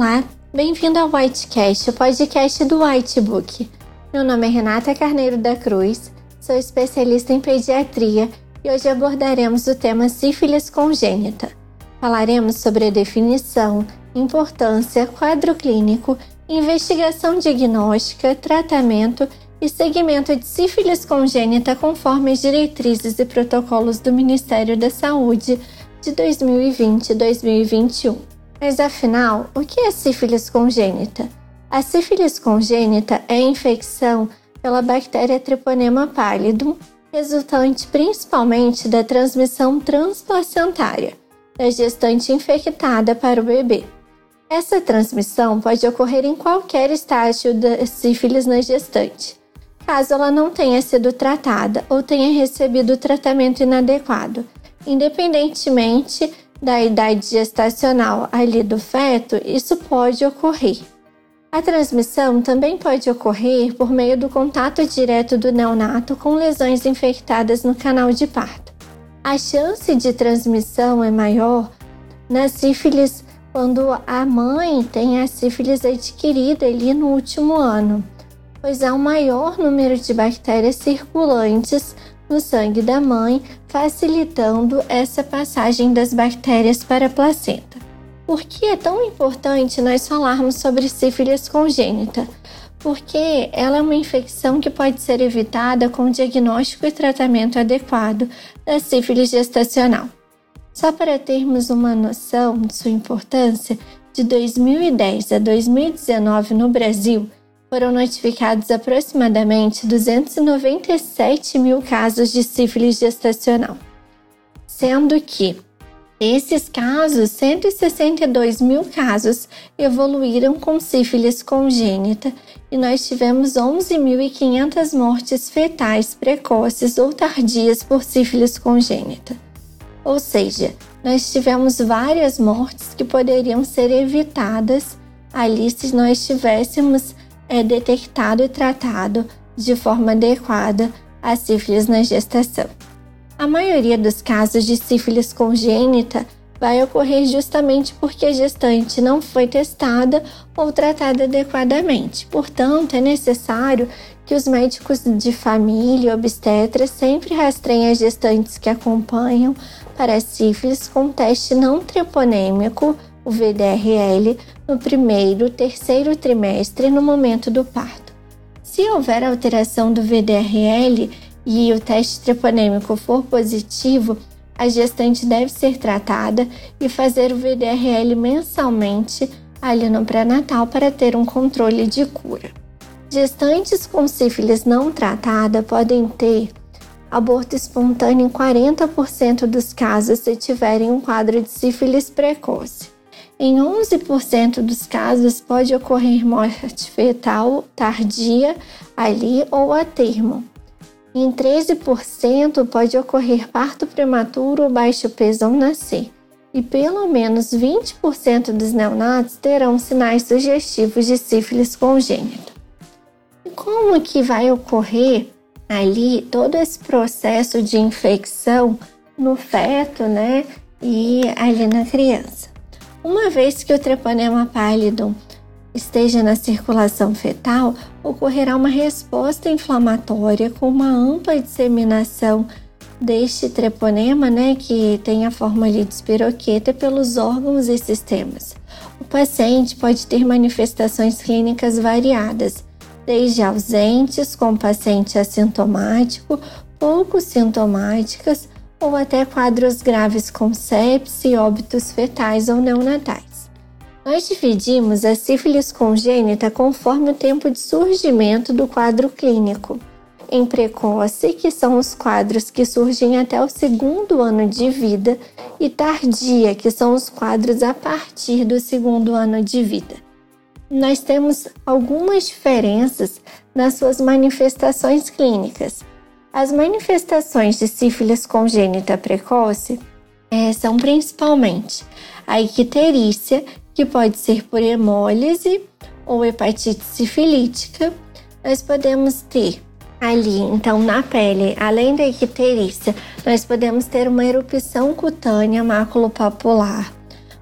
Olá, bem-vindo ao Whitecast, o podcast do Whitebook. Meu nome é Renata Carneiro da Cruz, sou especialista em pediatria e hoje abordaremos o tema sífilis congênita. Falaremos sobre a definição, importância, quadro clínico, investigação diagnóstica, tratamento e segmento de sífilis congênita conforme as diretrizes e protocolos do Ministério da Saúde de 2020 e 2021. Mas afinal, o que é sífilis congênita? A sífilis congênita é a infecção pela bactéria Treponema pallidum, resultante principalmente da transmissão transplacentária da gestante infectada para o bebê. Essa transmissão pode ocorrer em qualquer estágio da sífilis na gestante, caso ela não tenha sido tratada ou tenha recebido tratamento inadequado, independentemente da idade gestacional ali do feto, isso pode ocorrer. A transmissão também pode ocorrer por meio do contato direto do neonato com lesões infectadas no canal de parto. A chance de transmissão é maior na sífilis quando a mãe tem a sífilis adquirida ali no último ano pois há um maior número de bactérias circulantes no sangue da mãe, facilitando essa passagem das bactérias para a placenta. Por que é tão importante nós falarmos sobre sífilis congênita? Porque ela é uma infecção que pode ser evitada com diagnóstico e tratamento adequado da sífilis gestacional. Só para termos uma noção de sua importância, de 2010 a 2019 no Brasil, foram notificados aproximadamente 297 mil casos de sífilis gestacional, sendo que esses casos, 162 mil casos, evoluíram com sífilis congênita e nós tivemos 11.500 mortes fetais precoces ou tardias por sífilis congênita. Ou seja, nós tivemos várias mortes que poderiam ser evitadas ali se nós tivéssemos é detectado e tratado de forma adequada a sífilis na gestação. A maioria dos casos de sífilis congênita vai ocorrer justamente porque a gestante não foi testada ou tratada adequadamente. Portanto, é necessário que os médicos de família e obstetras sempre rastreiem as gestantes que acompanham para sífilis com teste não treponêmico o VDRL, no primeiro, terceiro trimestre no momento do parto. Se houver alteração do VDRL e o teste treponêmico for positivo, a gestante deve ser tratada e fazer o VDRL mensalmente ali no pré-natal para ter um controle de cura. Gestantes com sífilis não tratada podem ter aborto espontâneo em 40% dos casos se tiverem um quadro de sífilis precoce. Em 11% dos casos pode ocorrer morte fetal tardia ali ou a termo. Em 13% pode ocorrer parto prematuro ou baixo peso ao nascer. E pelo menos 20% dos neonatos terão sinais sugestivos de sífilis congênita. E como que vai ocorrer ali todo esse processo de infecção no feto, né? E ali na criança? Uma vez que o treponema pallidum esteja na circulação fetal, ocorrerá uma resposta inflamatória com uma ampla disseminação deste treponema, né, que tem a forma de espiroqueta pelos órgãos e sistemas. O paciente pode ter manifestações clínicas variadas, desde ausentes, com paciente assintomático, pouco sintomáticas, ou até quadros graves com sepse, óbitos fetais ou neonatais. Nós dividimos a sífilis congênita conforme o tempo de surgimento do quadro clínico. Em precoce, que são os quadros que surgem até o segundo ano de vida, e tardia, que são os quadros a partir do segundo ano de vida. Nós temos algumas diferenças nas suas manifestações clínicas. As manifestações de sífilis congênita precoce é, são principalmente a icterícia, que pode ser por hemólise ou hepatite sifilítica. Nós podemos ter ali, então, na pele, além da icterícia, nós podemos ter uma erupção cutânea maculopapular.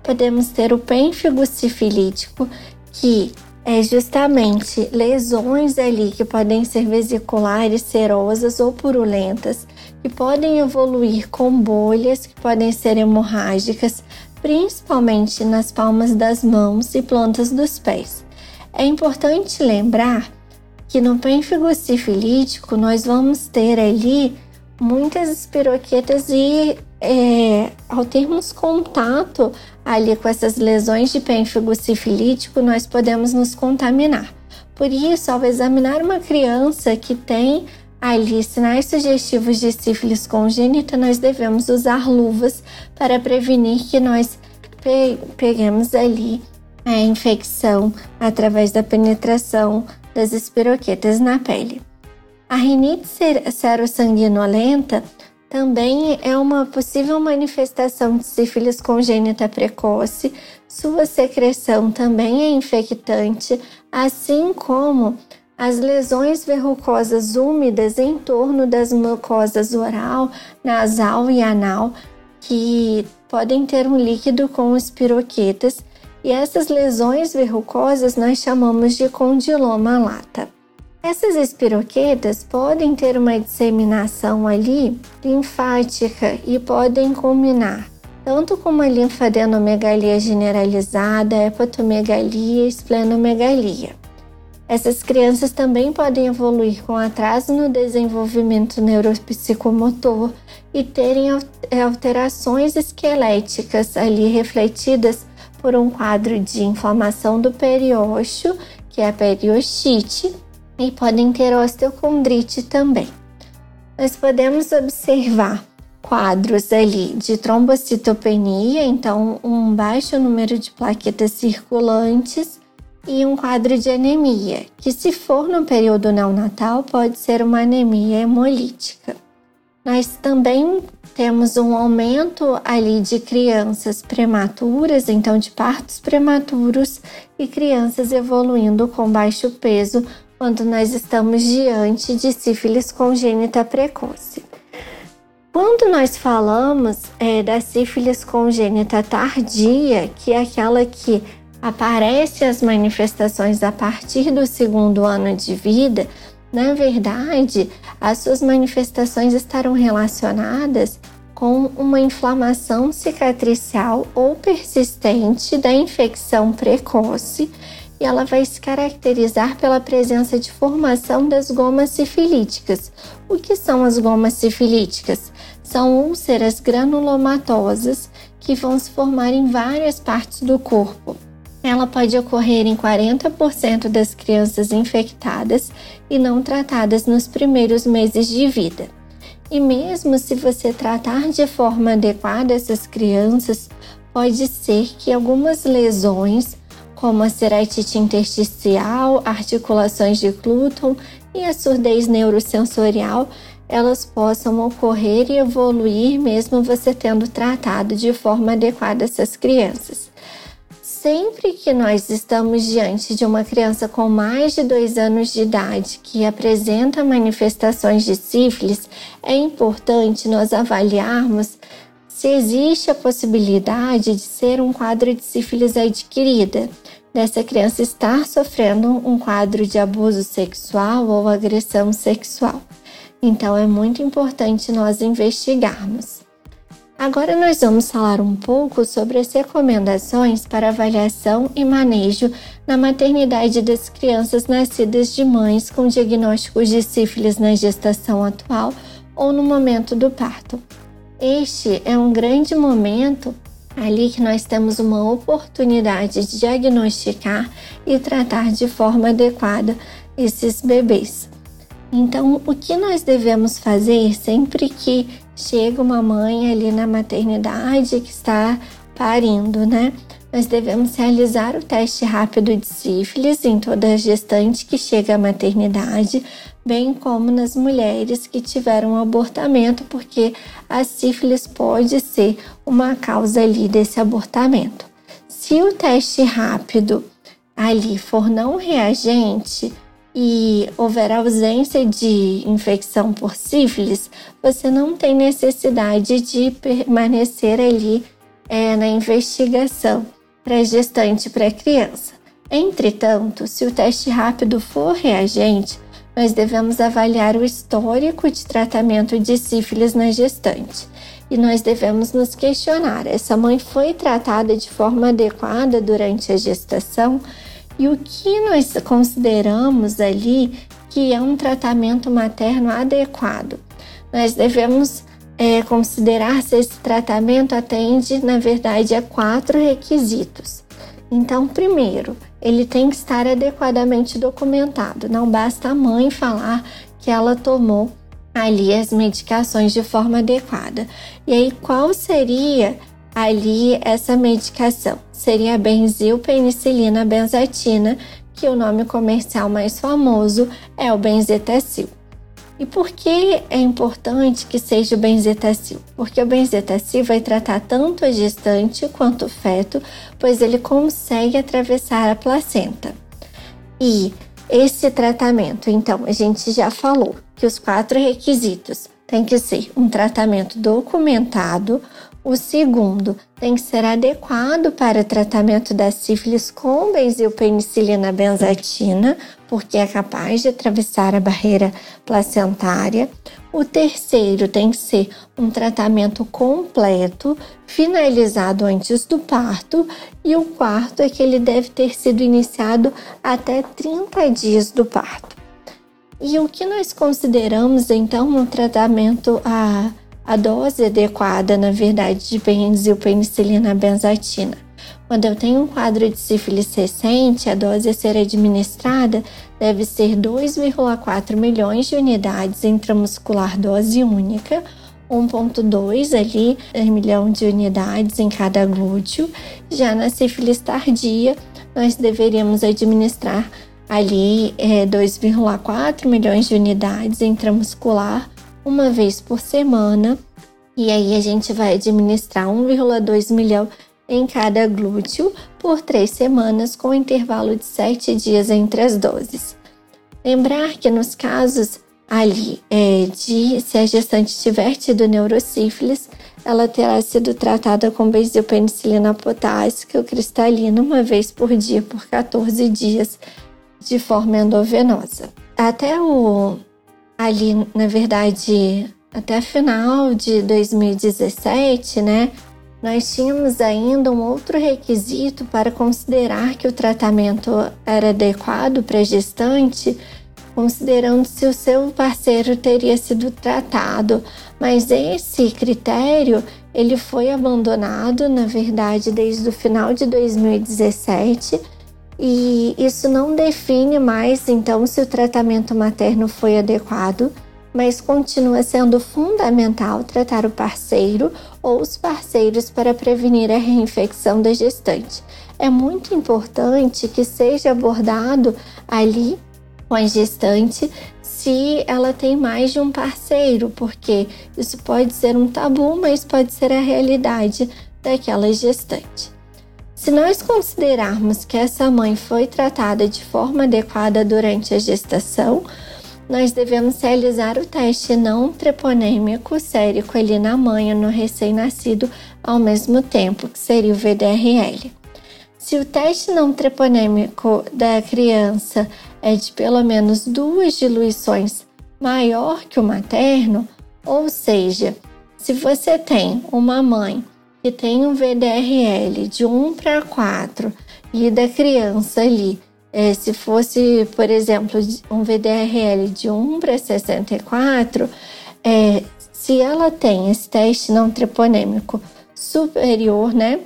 Podemos ter o pênfigo sifilítico, que é justamente lesões ali que podem ser vesiculares, serosas ou purulentas, que podem evoluir com bolhas que podem ser hemorrágicas, principalmente nas palmas das mãos e plantas dos pés. É importante lembrar que no pênfigo sifilítico nós vamos ter ali muitas espiroquetas e é, ao termos contato ali com essas lesões de pênfigo sifilítico, nós podemos nos contaminar. Por isso, ao examinar uma criança que tem ali sinais sugestivos de sífilis congênita, nós devemos usar luvas para prevenir que nós pe peguemos ali a infecção através da penetração das espiroquetas na pele. A rinite serossanguinolenta também é uma possível manifestação de sífilis congênita precoce. Sua secreção também é infectante, assim como as lesões verrucosas úmidas em torno das mucosas oral, nasal e anal, que podem ter um líquido com espiroquetas, e essas lesões verrucosas nós chamamos de condiloma lata. Essas espiroquetas podem ter uma disseminação ali linfática e podem combinar tanto com uma linfadenomegalia generalizada, hepatomegalia e esplenomegalia. Essas crianças também podem evoluir com atraso no desenvolvimento neuropsicomotor e terem alterações esqueléticas ali refletidas por um quadro de inflamação do periósteo, que é a periostite, e podem ter osteocondrite também. Nós podemos observar quadros ali de trombocitopenia, então um baixo número de plaquetas circulantes e um quadro de anemia, que se for no período neonatal pode ser uma anemia hemolítica. Nós também temos um aumento ali de crianças prematuras, então de partos prematuros e crianças evoluindo com baixo peso quando nós estamos diante de sífilis congênita precoce. Quando nós falamos é, da sífilis congênita tardia, que é aquela que aparece as manifestações a partir do segundo ano de vida, na verdade, as suas manifestações estarão relacionadas com uma inflamação cicatricial ou persistente da infecção precoce e ela vai se caracterizar pela presença de formação das gomas sifilíticas. O que são as gomas sifilíticas? São úlceras granulomatosas que vão se formar em várias partes do corpo. Ela pode ocorrer em 40% das crianças infectadas e não tratadas nos primeiros meses de vida. E mesmo se você tratar de forma adequada essas crianças, pode ser que algumas lesões como a ceratite intersticial, articulações de glúton e a surdez neurosensorial, elas possam ocorrer e evoluir mesmo você tendo tratado de forma adequada essas crianças. Sempre que nós estamos diante de uma criança com mais de dois anos de idade que apresenta manifestações de sífilis, é importante nós avaliarmos se existe a possibilidade de ser um quadro de sífilis adquirida, dessa criança estar sofrendo um quadro de abuso sexual ou agressão sexual. Então é muito importante nós investigarmos. Agora nós vamos falar um pouco sobre as recomendações para avaliação e manejo na maternidade das crianças nascidas de mães com diagnósticos de sífilis na gestação atual ou no momento do parto. Este é um grande momento ali que nós temos uma oportunidade de diagnosticar e tratar de forma adequada esses bebês. Então, o que nós devemos fazer sempre que chega uma mãe ali na maternidade que está parindo, né? Nós devemos realizar o teste rápido de sífilis em toda gestante que chega à maternidade, bem como nas mulheres que tiveram abortamento, porque a sífilis pode ser uma causa ali desse abortamento. Se o teste rápido ali for não reagente, e houver ausência de infecção por sífilis, você não tem necessidade de permanecer ali é, na investigação para gestante para criança. Entretanto, se o teste rápido for reagente, nós devemos avaliar o histórico de tratamento de sífilis na gestante. E nós devemos nos questionar: essa mãe foi tratada de forma adequada durante a gestação? E o que nós consideramos ali que é um tratamento materno adequado? Nós devemos é, considerar se esse tratamento atende, na verdade, a quatro requisitos. Então, primeiro, ele tem que estar adequadamente documentado. Não basta a mãe falar que ela tomou ali as medicações de forma adequada. E aí, qual seria ali essa medicação. Seria a benzilpenicilina benzatina, que o nome comercial mais famoso é o benzetacil. E por que é importante que seja o benzetacil? Porque o benzetacil vai tratar tanto a gestante quanto o feto, pois ele consegue atravessar a placenta. E esse tratamento, então, a gente já falou que os quatro requisitos tem que ser um tratamento documentado, o segundo tem que ser adequado para tratamento da sífilis com benzilpenicilina benzatina, porque é capaz de atravessar a barreira placentária. O terceiro tem que ser um tratamento completo, finalizado antes do parto. E o quarto é que ele deve ter sido iniciado até 30 dias do parto. E o que nós consideramos então um tratamento a a dose adequada, na verdade, de benzilpenicilina benzatina. Quando eu tenho um quadro de sífilis recente, a dose a ser administrada deve ser 2,4 milhões de unidades intramuscular dose única, 1,2 ali milhão de unidades em cada glúteo. Já na sífilis tardia, nós deveríamos administrar ali é, 2,4 milhões de unidades intramuscular uma vez por semana. E aí a gente vai administrar 1,2 milhão em cada glúteo por três semanas, com intervalo de sete dias entre as doses. Lembrar que nos casos ali é, de se a gestante tiver tido neurosífilis, ela terá sido tratada com benzilpenicilina potássica cristalina uma vez por dia por 14 dias de forma endovenosa. Até o ali, na verdade, até final de 2017, né, nós tínhamos ainda um outro requisito para considerar que o tratamento era adequado para a gestante, considerando se o seu parceiro teria sido tratado, mas esse critério ele foi abandonado, na verdade, desde o final de 2017 e isso não define mais então se o tratamento materno foi adequado, mas continua sendo fundamental tratar o parceiro ou os parceiros para prevenir a reinfecção da gestante. É muito importante que seja abordado ali com a gestante se ela tem mais de um parceiro, porque isso pode ser um tabu, mas pode ser a realidade daquela gestante. Se nós considerarmos que essa mãe foi tratada de forma adequada durante a gestação, nós devemos realizar o teste não treponêmico sérico ali na mãe ou no recém-nascido ao mesmo tempo, que seria o VDRL. Se o teste não treponêmico da criança é de pelo menos duas diluições maior que o materno, ou seja, se você tem uma mãe que tem um VDRL de 1 para 4 e da criança ali, é, se fosse, por exemplo, um VDRL de 1 para 64, é, se ela tem esse teste não treponêmico superior né,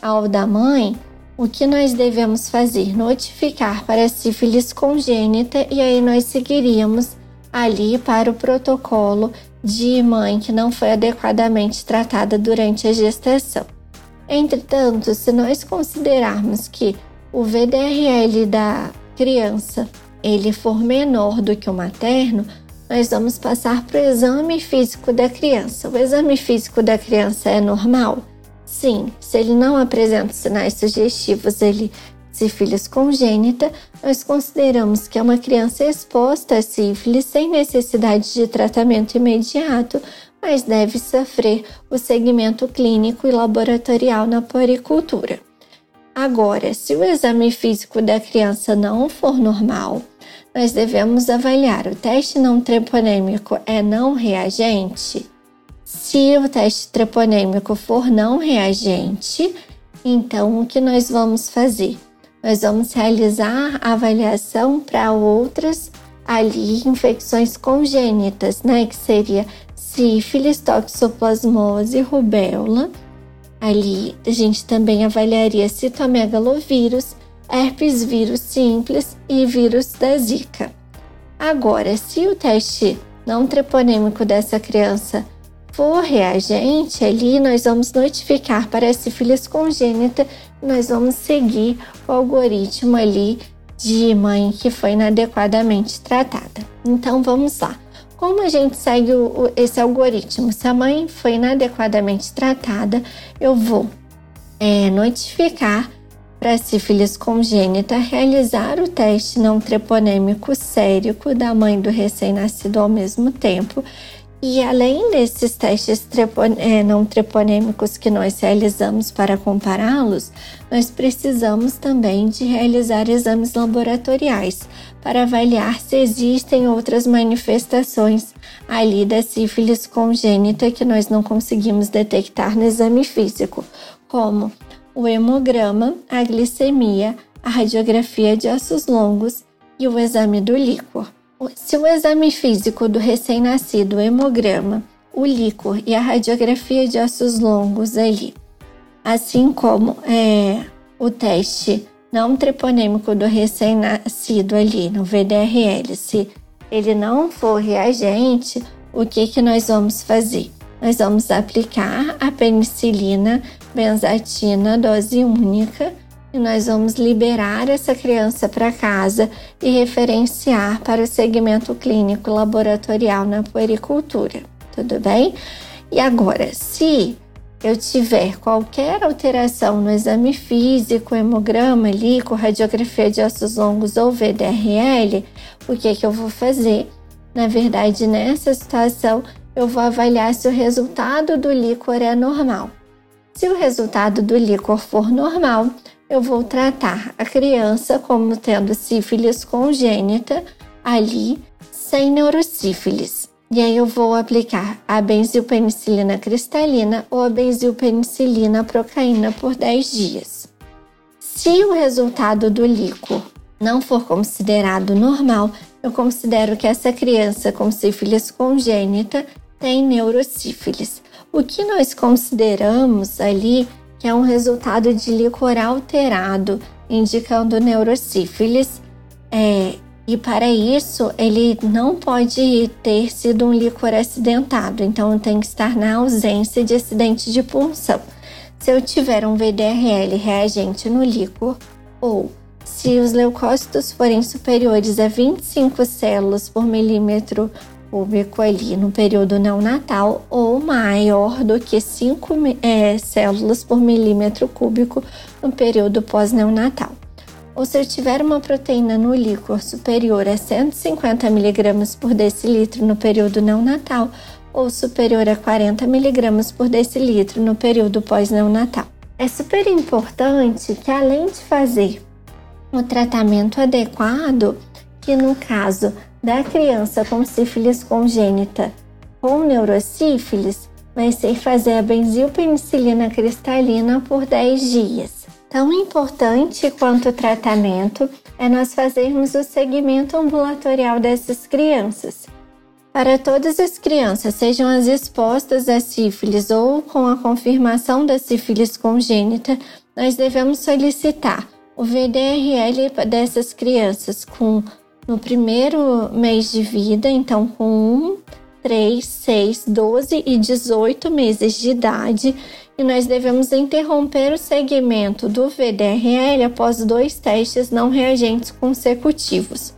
ao da mãe, o que nós devemos fazer? Notificar para a sífilis congênita e aí nós seguiríamos ali para o protocolo de mãe que não foi adequadamente tratada durante a gestação. Entretanto, se nós considerarmos que o VDRL da criança ele for menor do que o materno, nós vamos passar para o exame físico da criança. O exame físico da criança é normal? Sim, se ele não apresenta sinais sugestivos, ele sífilis congênita, nós consideramos que é uma criança exposta a sífilis sem necessidade de tratamento imediato, mas deve sofrer o segmento clínico e laboratorial na puericultura. Agora, se o exame físico da criança não for normal, nós devemos avaliar o teste não treponêmico é não reagente? Se o teste treponêmico for não reagente, então o que nós vamos fazer? Nós vamos realizar avaliação para outras ali infecções congênitas, né, que seria sífilis, toxoplasmose, rubéola. Ali a gente também avaliaria citomegalovírus, herpes vírus simples e vírus da Zika. Agora, se o teste não treponêmico dessa criança for reagente, ali nós vamos notificar para a sífilis congênita nós vamos seguir o algoritmo ali de mãe que foi inadequadamente tratada. Então vamos lá. Como a gente segue o, esse algoritmo? Se a mãe foi inadequadamente tratada, eu vou é, notificar para a sífilis congênita realizar o teste não treponêmico sérico da mãe do recém-nascido ao mesmo tempo e além desses testes trepon é, não treponêmicos que nós realizamos para compará-los, nós precisamos também de realizar exames laboratoriais para avaliar se existem outras manifestações ali da sífilis congênita que nós não conseguimos detectar no exame físico, como o hemograma, a glicemia, a radiografia de ossos longos e o exame do líquor. Se o exame físico do recém-nascido, o hemograma, o líquor e a radiografia de ossos longos ali, assim como é, o teste não treponêmico do recém-nascido ali no VDRL, se ele não for reagente, o que, que nós vamos fazer? Nós vamos aplicar a penicilina benzatina dose única nós vamos liberar essa criança para casa e referenciar para o segmento clínico laboratorial na puericultura. Tudo bem? E agora, se eu tiver qualquer alteração no exame físico, hemograma, líquido, radiografia de ossos longos ou VDRL, o que, que eu vou fazer? Na verdade, nessa situação, eu vou avaliar se o resultado do líquor é normal. Se o resultado do líquor for normal, eu vou tratar a criança como tendo sífilis congênita ali sem neurosífilis. E aí eu vou aplicar a benzilpenicilina cristalina ou a benzilpenicilina procaína por 10 dias. Se o resultado do líquor não for considerado normal, eu considero que essa criança com sífilis congênita tem neurosífilis. O que nós consideramos ali é um resultado de líquor alterado, indicando neurosífilis. É, e para isso, ele não pode ter sido um líquor acidentado, então tem que estar na ausência de acidente de punção. Se eu tiver um VDRL reagente no líquor, ou se os leucócitos forem superiores a 25 células por milímetro cúbico ali no período neonatal ou maior do que 5 é, células por milímetro cúbico no período pós-neonatal. Ou se eu tiver uma proteína no líquor superior a 150 mg por decilitro no período neonatal ou superior a 40 mg por decilitro no período pós-neonatal. É super importante que além de fazer o tratamento adequado, que no caso da criança com sífilis congênita com neurosífilis vai ser fazer a benzilpenicilina cristalina por 10 dias. Tão importante quanto o tratamento é nós fazermos o segmento ambulatorial dessas crianças. Para todas as crianças, sejam as expostas à sífilis ou com a confirmação da sífilis congênita, nós devemos solicitar o VDRL dessas crianças com no primeiro mês de vida, então com um 3, 6, 12 e 18 meses de idade e nós devemos interromper o segmento do VDRL após dois testes não reagentes consecutivos.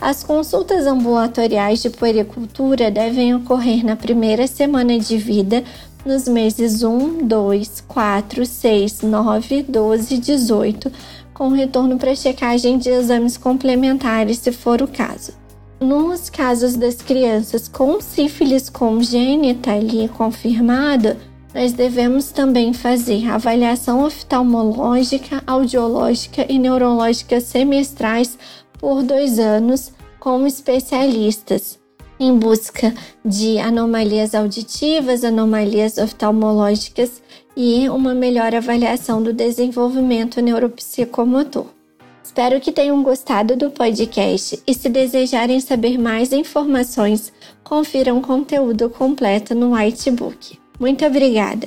As consultas ambulatoriais de puericultura devem ocorrer na primeira semana de vida, nos meses 1, 2, 4, 6, 9, 12 e 18, com retorno para checagem de exames complementares, se for o caso. Nos casos das crianças com sífilis congênita ali confirmada, nós devemos também fazer avaliação oftalmológica, audiológica e neurológica semestrais por dois anos com especialistas, em busca de anomalias auditivas, anomalias oftalmológicas e uma melhor avaliação do desenvolvimento neuropsicomotor. Espero que tenham gostado do podcast e, se desejarem saber mais informações, confiram o conteúdo completo no Whitebook. Muito obrigada!